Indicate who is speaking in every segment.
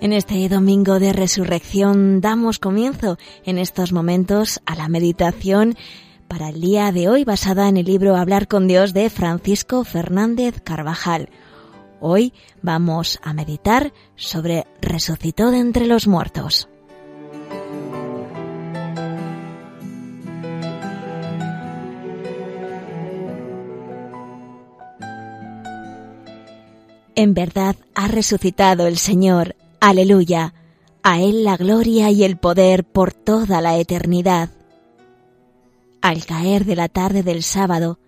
Speaker 1: En este domingo de resurrección damos comienzo en estos momentos a la meditación para el día de hoy basada en el libro Hablar con Dios de Francisco Fernández Carvajal. Hoy vamos a meditar sobre resucitó de entre los muertos. En verdad ha resucitado el Señor, Aleluya. A Él la gloria y el poder por toda la eternidad. Al caer de la tarde del sábado,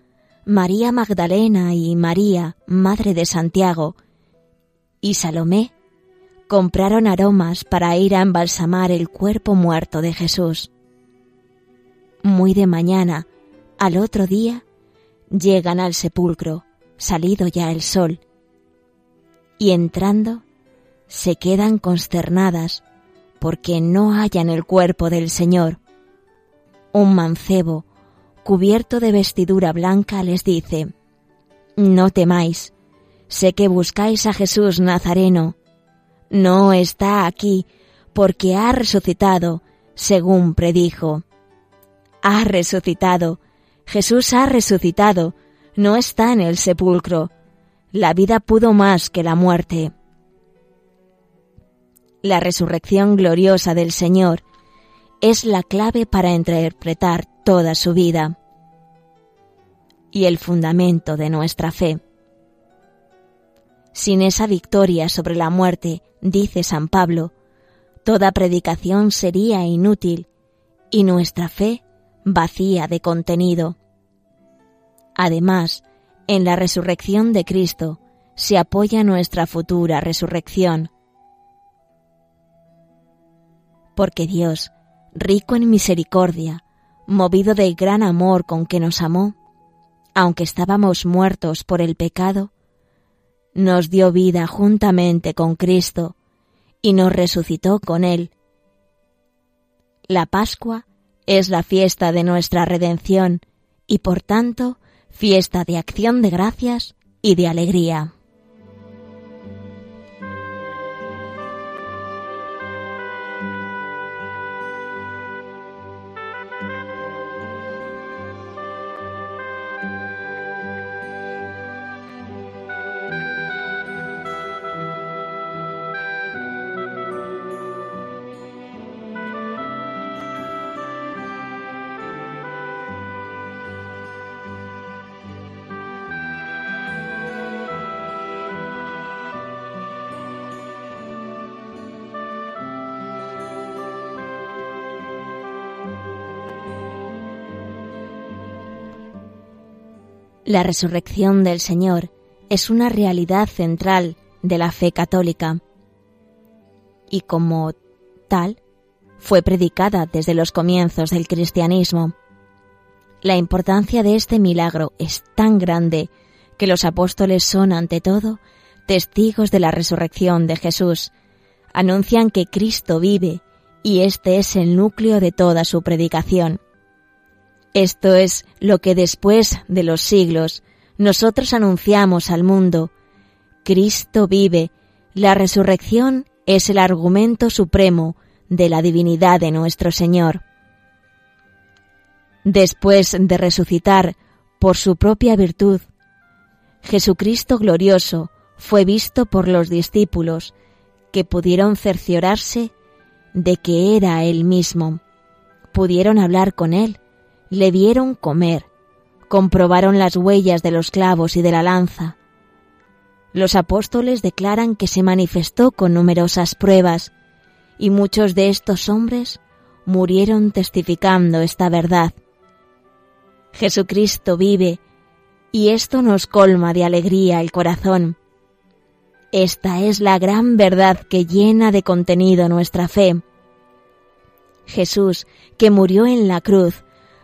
Speaker 1: María Magdalena y María, Madre de Santiago, y Salomé compraron aromas para ir a embalsamar el cuerpo muerto de Jesús. Muy de mañana, al otro día, llegan al sepulcro, salido ya el sol, y entrando, se quedan consternadas porque no hallan el cuerpo del Señor. Un mancebo, cubierto de vestidura blanca, les dice, No temáis, sé que buscáis a Jesús Nazareno. No está aquí, porque ha resucitado, según predijo. Ha resucitado, Jesús ha resucitado, no está en el sepulcro. La vida pudo más que la muerte la resurrección gloriosa del Señor es la clave para interpretar toda su vida y el fundamento de nuestra fe. Sin esa victoria sobre la muerte, dice San Pablo, toda predicación sería inútil y nuestra fe vacía de contenido. Además, en la resurrección de Cristo se apoya nuestra futura resurrección porque Dios, rico en misericordia, movido del gran amor con que nos amó, aunque estábamos muertos por el pecado, nos dio vida juntamente con Cristo y nos resucitó con Él. La Pascua es la fiesta de nuestra redención y por tanto fiesta de acción de gracias y de alegría. La resurrección del Señor es una realidad central de la fe católica y como tal fue predicada desde los comienzos del cristianismo. La importancia de este milagro es tan grande que los apóstoles son, ante todo, testigos de la resurrección de Jesús. Anuncian que Cristo vive y este es el núcleo de toda su predicación. Esto es lo que después de los siglos nosotros anunciamos al mundo. Cristo vive. La resurrección es el argumento supremo de la divinidad de nuestro Señor. Después de resucitar por su propia virtud, Jesucristo glorioso fue visto por los discípulos que pudieron cerciorarse de que era Él mismo. Pudieron hablar con Él le vieron comer, comprobaron las huellas de los clavos y de la lanza. Los apóstoles declaran que se manifestó con numerosas pruebas, y muchos de estos hombres murieron testificando esta verdad. Jesucristo vive, y esto nos colma de alegría el corazón. Esta es la gran verdad que llena de contenido nuestra fe. Jesús, que murió en la cruz,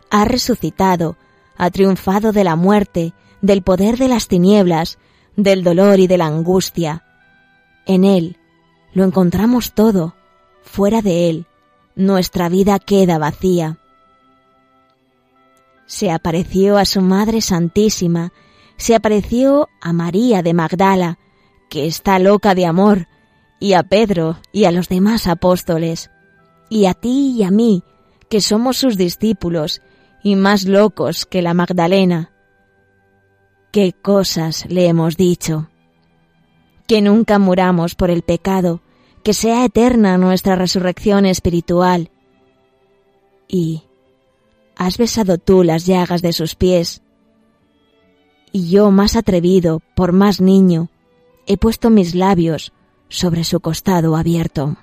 Speaker 1: ha resucitado, ha triunfado de la muerte, del poder de las tinieblas, del dolor y de la angustia. En Él lo encontramos todo, fuera de Él nuestra vida queda vacía. Se apareció a su Madre Santísima, se apareció a María de Magdala, que está loca de amor, y a Pedro y a los demás apóstoles, y a ti y a mí, que somos sus discípulos y más locos que la Magdalena. ¿Qué cosas le hemos dicho? Que nunca muramos por el pecado, que sea eterna nuestra resurrección espiritual. Y has besado tú las llagas de sus pies. Y yo, más atrevido, por más niño, he puesto mis labios sobre su costado abierto.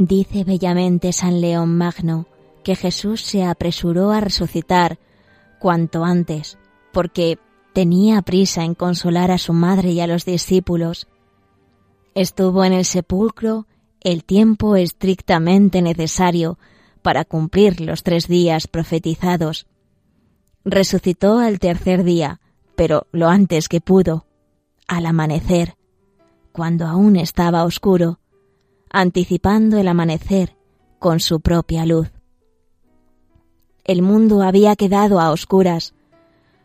Speaker 1: Dice bellamente San León Magno que Jesús se apresuró a resucitar cuanto antes, porque tenía prisa en consolar a su madre y a los discípulos. Estuvo en el sepulcro el tiempo estrictamente necesario para cumplir los tres días profetizados. Resucitó al tercer día, pero lo antes que pudo, al amanecer, cuando aún estaba oscuro, anticipando el amanecer con su propia luz. El mundo había quedado a oscuras.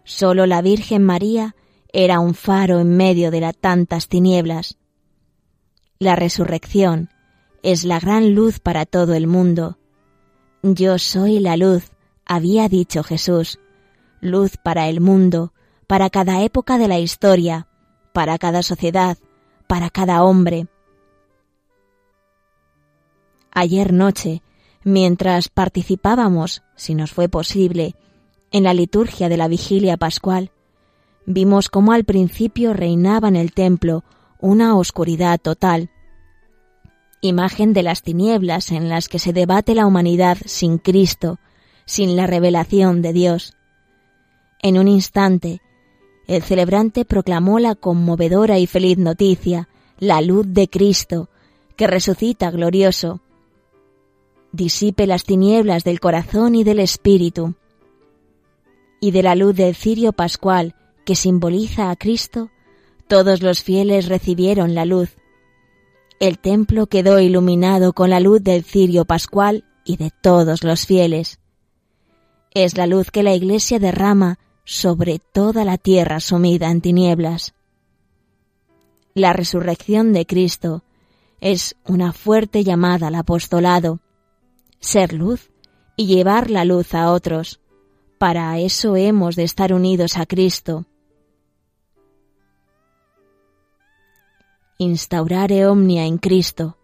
Speaker 1: Sólo la Virgen María era un faro en medio de las tantas tinieblas. La resurrección es la gran luz para todo el mundo. Yo soy la luz, había dicho Jesús, luz para el mundo, para cada época de la historia, para cada sociedad, para cada hombre, ayer noche, mientras participábamos, si nos fue posible, en la liturgia de la vigilia pascual, vimos cómo al principio reinaba en el templo una oscuridad total, imagen de las tinieblas en las que se debate la humanidad sin Cristo, sin la revelación de Dios. En un instante, el celebrante proclamó la conmovedora y feliz noticia, la luz de Cristo, que resucita glorioso, disipe las tinieblas del corazón y del espíritu. Y de la luz del cirio pascual, que simboliza a Cristo, todos los fieles recibieron la luz. El templo quedó iluminado con la luz del cirio pascual y de todos los fieles. Es la luz que la Iglesia derrama sobre toda la tierra sumida en tinieblas. La resurrección de Cristo es una fuerte llamada al apostolado, ser luz y llevar la luz a otros. Para eso hemos de estar unidos a Cristo. Instaurare omnia en Cristo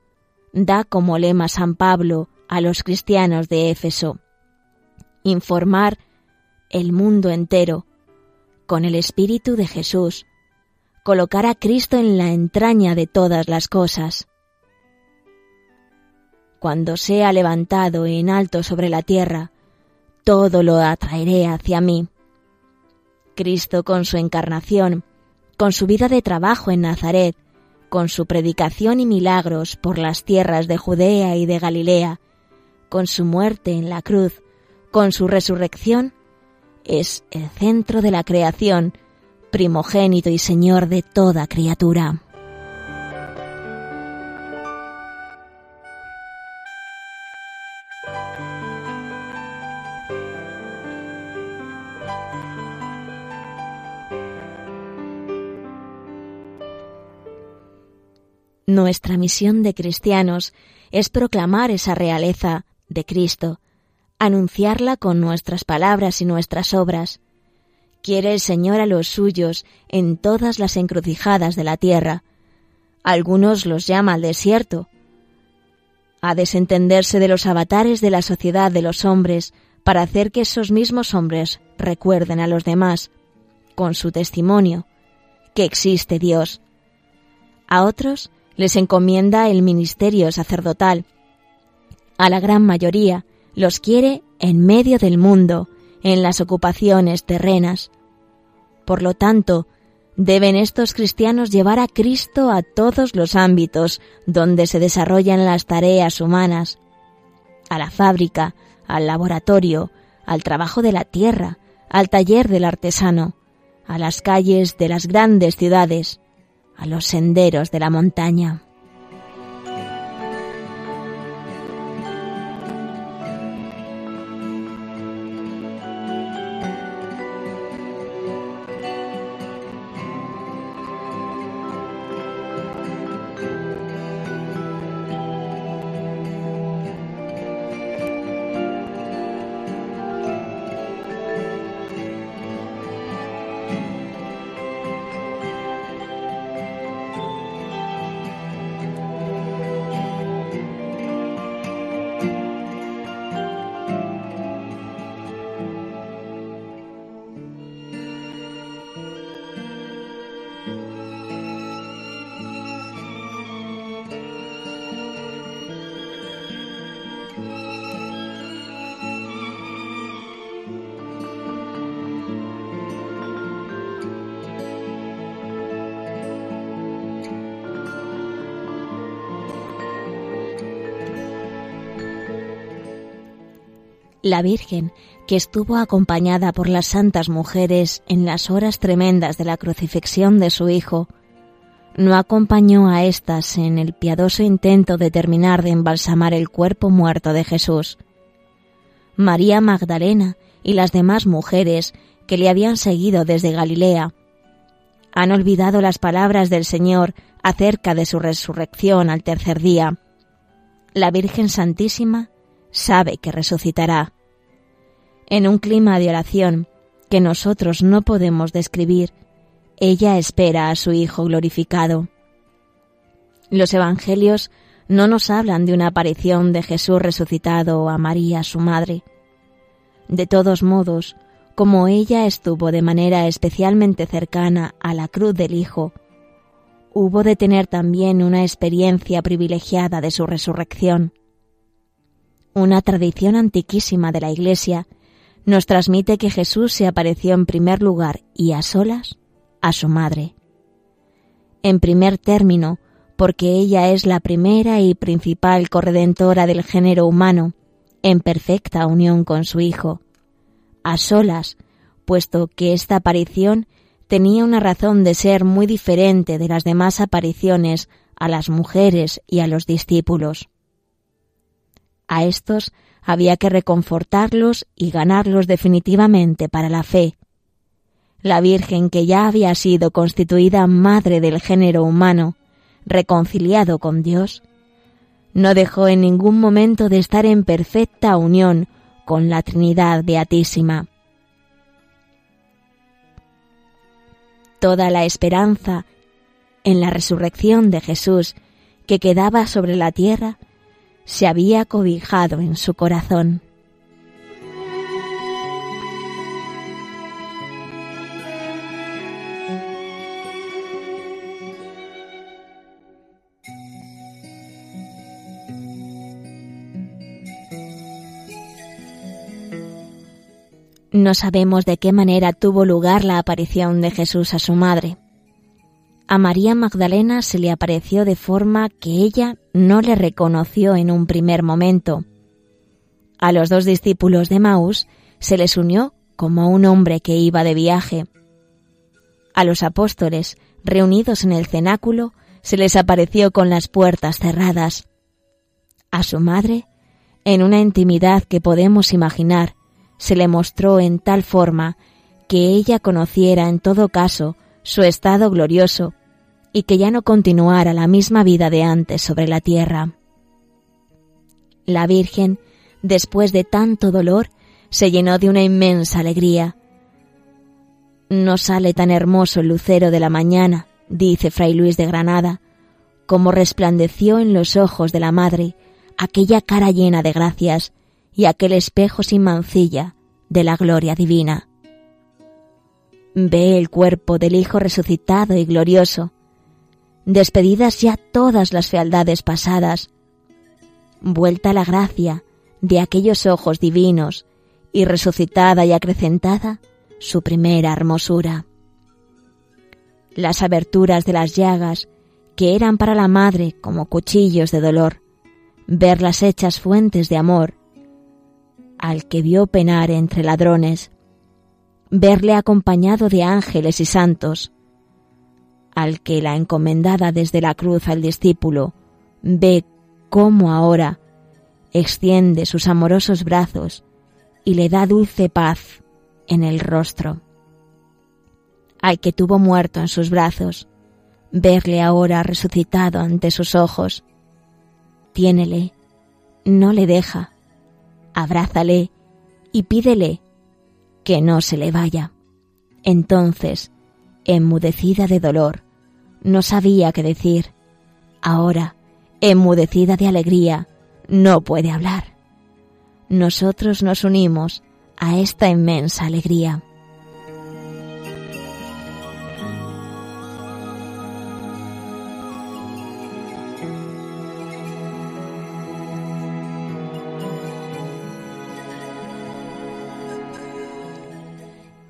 Speaker 1: da como lema San Pablo a los cristianos de Éfeso. Informar el mundo entero con el Espíritu de Jesús, colocar a Cristo en la entraña de todas las cosas cuando sea levantado en alto sobre la tierra, todo lo atraeré hacia mí. Cristo con su encarnación, con su vida de trabajo en Nazaret, con su predicación y milagros por las tierras de Judea y de Galilea, con su muerte en la cruz, con su resurrección, es el centro de la creación, primogénito y Señor de toda criatura. Nuestra misión de cristianos es proclamar esa realeza de Cristo, anunciarla con nuestras palabras y nuestras obras. Quiere el Señor a los suyos en todas las encrucijadas de la tierra. Algunos los llama al desierto. A desentenderse de los avatares de la sociedad de los hombres para hacer que esos mismos hombres recuerden a los demás, con su testimonio, que existe Dios. A otros les encomienda el ministerio sacerdotal. A la gran mayoría los quiere en medio del mundo, en las ocupaciones terrenas. Por lo tanto, deben estos cristianos llevar a Cristo a todos los ámbitos donde se desarrollan las tareas humanas, a la fábrica, al laboratorio, al trabajo de la tierra, al taller del artesano, a las calles de las grandes ciudades, a los senderos de la montaña. La Virgen, que estuvo acompañada por las santas mujeres en las horas tremendas de la crucifixión de su Hijo, no acompañó a éstas en el piadoso intento de terminar de embalsamar el cuerpo muerto de Jesús. María Magdalena y las demás mujeres que le habían seguido desde Galilea han olvidado las palabras del Señor acerca de su resurrección al tercer día. La Virgen Santísima sabe que resucitará. En un clima de oración que nosotros no podemos describir, ella espera a su Hijo glorificado. Los Evangelios no nos hablan de una aparición de Jesús resucitado a María, su madre. De todos modos, como ella estuvo de manera especialmente cercana a la cruz del Hijo, hubo de tener también una experiencia privilegiada de su resurrección. Una tradición antiquísima de la Iglesia nos transmite que Jesús se apareció en primer lugar y a solas a su madre. En primer término, porque ella es la primera y principal corredentora del género humano, en perfecta unión con su Hijo. A solas, puesto que esta aparición tenía una razón de ser muy diferente de las demás apariciones a las mujeres y a los discípulos. A estos había que reconfortarlos y ganarlos definitivamente para la fe. La Virgen, que ya había sido constituida madre del género humano, reconciliado con Dios, no dejó en ningún momento de estar en perfecta unión con la Trinidad Beatísima. Toda la esperanza en la resurrección de Jesús que quedaba sobre la tierra se había cobijado en su corazón. No sabemos de qué manera tuvo lugar la aparición de Jesús a su madre a María Magdalena se le apareció de forma que ella no le reconoció en un primer momento. A los dos discípulos de Maús se les unió como un hombre que iba de viaje. A los apóstoles, reunidos en el cenáculo, se les apareció con las puertas cerradas. A su madre, en una intimidad que podemos imaginar, se le mostró en tal forma que ella conociera en todo caso su estado glorioso y que ya no continuara la misma vida de antes sobre la tierra. La Virgen, después de tanto dolor, se llenó de una inmensa alegría. No sale tan hermoso el lucero de la mañana, dice Fray Luis de Granada, como resplandeció en los ojos de la Madre aquella cara llena de gracias y aquel espejo sin mancilla de la gloria divina. Ve el cuerpo del Hijo resucitado y glorioso, despedidas ya todas las fealdades pasadas, vuelta la gracia de aquellos ojos divinos y resucitada y acrecentada su primera hermosura. Las aberturas de las llagas, que eran para la madre como cuchillos de dolor, verlas hechas fuentes de amor, al que vio penar entre ladrones, verle acompañado de ángeles y santos, al que la encomendada desde la cruz al discípulo ve cómo ahora extiende sus amorosos brazos y le da dulce paz en el rostro. Al que tuvo muerto en sus brazos, verle ahora resucitado ante sus ojos. Tiénele, no le deja, abrázale y pídele que no se le vaya. Entonces, enmudecida de dolor, no sabía qué decir. Ahora, enmudecida de alegría, no puede hablar. Nosotros nos unimos a esta inmensa alegría.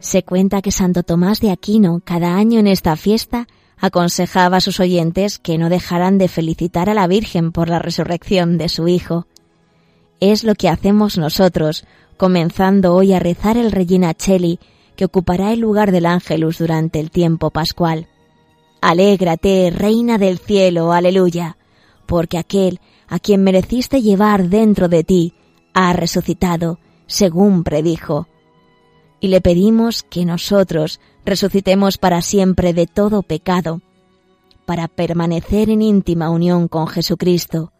Speaker 1: Se cuenta que Santo Tomás de Aquino, cada año en esta fiesta, aconsejaba a sus oyentes que no dejaran de felicitar a la Virgen por la resurrección de su Hijo. Es lo que hacemos nosotros, comenzando hoy a rezar el Regina Cheli, que ocupará el lugar del Ángelus durante el tiempo pascual. Alégrate, Reina del cielo, aleluya, porque aquel a quien mereciste llevar dentro de ti ha resucitado, según predijo. Y le pedimos que nosotros resucitemos para siempre de todo pecado, para permanecer en íntima unión con Jesucristo.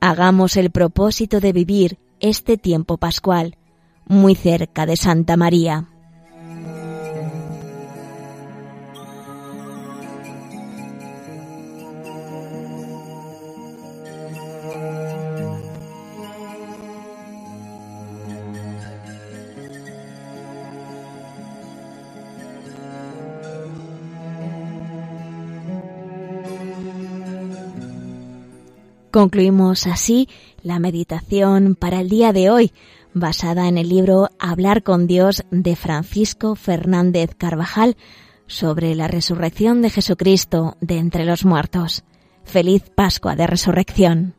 Speaker 1: Hagamos el propósito de vivir este tiempo pascual muy cerca de Santa María. Concluimos así la meditación para el día de hoy, basada en el libro Hablar con Dios de Francisco Fernández Carvajal sobre la resurrección de Jesucristo de entre los muertos. Feliz Pascua de Resurrección.